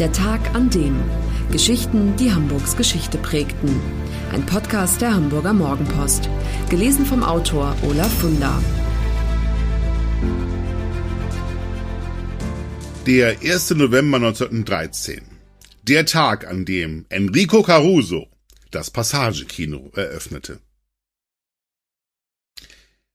Der Tag an dem. Geschichten, die Hamburgs Geschichte prägten. Ein Podcast der Hamburger Morgenpost. Gelesen vom Autor Olaf Funder. Der 1. November 1913. Der Tag, an dem Enrico Caruso das Passagekino eröffnete.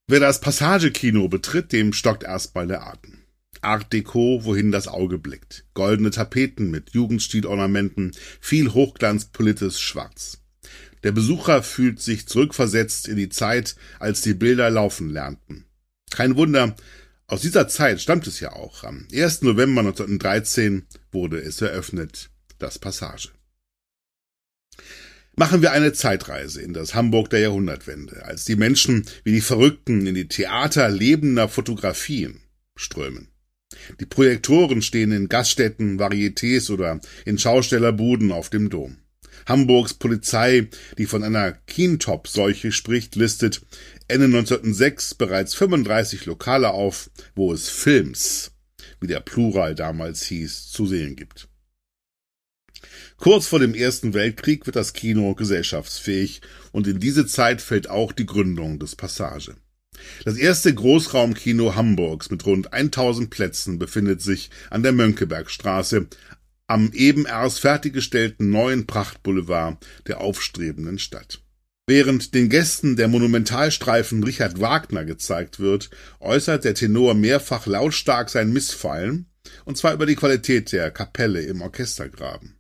Wer das Passagekino betritt, dem stockt erstmal der Atem. Art Deco, wohin das Auge blickt. Goldene Tapeten mit Jugendstilornamenten, viel Hochglanz polites Schwarz. Der Besucher fühlt sich zurückversetzt in die Zeit, als die Bilder laufen lernten. Kein Wunder, aus dieser Zeit stammt es ja auch. Am 1. November 1913 wurde es eröffnet, das Passage. Machen wir eine Zeitreise in das Hamburg der Jahrhundertwende, als die Menschen wie die Verrückten in die Theater lebender Fotografien strömen. Die Projektoren stehen in Gaststätten, Varietés oder in Schaustellerbuden auf dem Dom. Hamburgs Polizei, die von einer Kientop-Seuche spricht, listet Ende 1906 bereits 35 Lokale auf, wo es Films, wie der Plural damals hieß, zu sehen gibt. Kurz vor dem Ersten Weltkrieg wird das Kino gesellschaftsfähig und in diese Zeit fällt auch die Gründung des Passage. Das erste Großraumkino Hamburgs mit rund 1000 Plätzen befindet sich an der Mönckebergstraße am eben erst fertiggestellten neuen Prachtboulevard der aufstrebenden Stadt. Während den Gästen der Monumentalstreifen Richard Wagner gezeigt wird, äußert der Tenor mehrfach lautstark sein Missfallen, und zwar über die Qualität der Kapelle im Orchestergraben.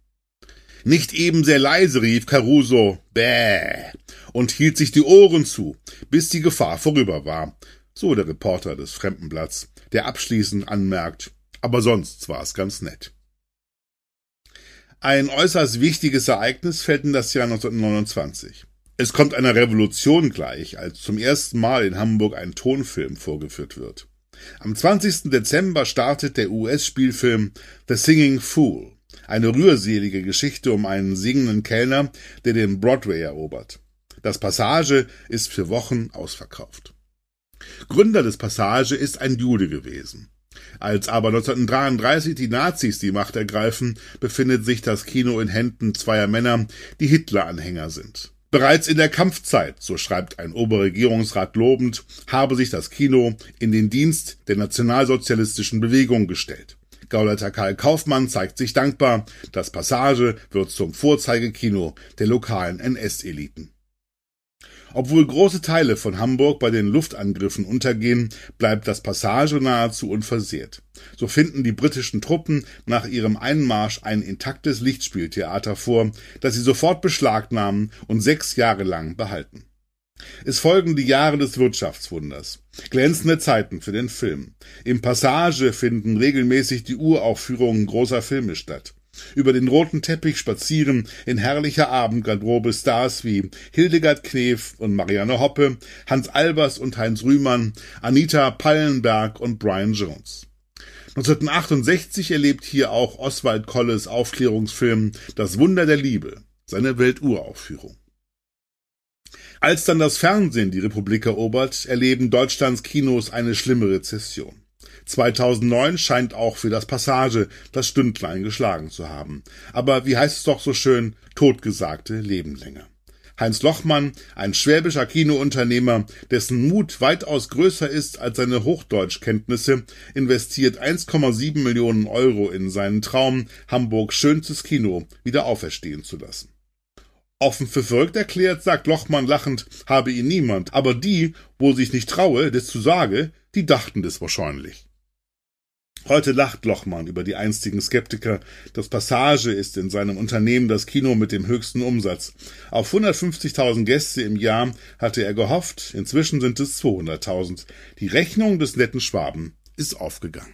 Nicht eben sehr leise rief Caruso Bäh und hielt sich die Ohren zu, bis die Gefahr vorüber war, so der Reporter des Fremdenblatts, der abschließend anmerkt, aber sonst war es ganz nett. Ein äußerst wichtiges Ereignis fällt in das Jahr 1929. Es kommt einer Revolution gleich, als zum ersten Mal in Hamburg ein Tonfilm vorgeführt wird. Am 20. Dezember startet der US-Spielfilm The Singing Fool. Eine rührselige Geschichte um einen singenden Kellner, der den Broadway erobert. Das Passage ist für Wochen ausverkauft. Gründer des Passage ist ein Jude gewesen. Als aber 1933 die Nazis die Macht ergreifen, befindet sich das Kino in Händen zweier Männer, die Hitler-Anhänger sind. Bereits in der Kampfzeit, so schreibt ein Oberregierungsrat lobend, habe sich das Kino in den Dienst der nationalsozialistischen Bewegung gestellt. Gauleiter Karl Kaufmann zeigt sich dankbar, das Passage wird zum Vorzeigekino der lokalen NS-Eliten. Obwohl große Teile von Hamburg bei den Luftangriffen untergehen, bleibt das Passage nahezu unversehrt. So finden die britischen Truppen nach ihrem Einmarsch ein intaktes Lichtspieltheater vor, das sie sofort beschlagnahmen und sechs Jahre lang behalten. Es folgen die Jahre des Wirtschaftswunders. Glänzende Zeiten für den Film. Im Passage finden regelmäßig die Uraufführungen großer Filme statt. Über den roten Teppich spazieren in herrlicher Abendgarderobe Stars wie Hildegard Knef und Marianne Hoppe, Hans Albers und Heinz Rühmann, Anita Pallenberg und Brian Jones. 1968 erlebt hier auch Oswald Kolles Aufklärungsfilm Das Wunder der Liebe, seine Welturaufführung. Als dann das Fernsehen die Republik erobert, erleben Deutschlands Kinos eine schlimme Rezession. 2009 scheint auch für das Passage das Stündlein geschlagen zu haben. Aber wie heißt es doch so schön, totgesagte leben länger. Heinz Lochmann, ein schwäbischer Kinounternehmer, dessen Mut weitaus größer ist als seine Hochdeutschkenntnisse, investiert 1,7 Millionen Euro in seinen Traum, Hamburgs schönstes Kino wieder auferstehen zu lassen. Offen für verrückt erklärt, sagt Lochmann lachend, habe ihn niemand, aber die, wo sich nicht traue, das zu sage, die dachten das wahrscheinlich. Heute lacht Lochmann über die einstigen Skeptiker. Das Passage ist in seinem Unternehmen das Kino mit dem höchsten Umsatz. Auf 150.000 Gäste im Jahr hatte er gehofft, inzwischen sind es 200.000. Die Rechnung des netten Schwaben ist aufgegangen.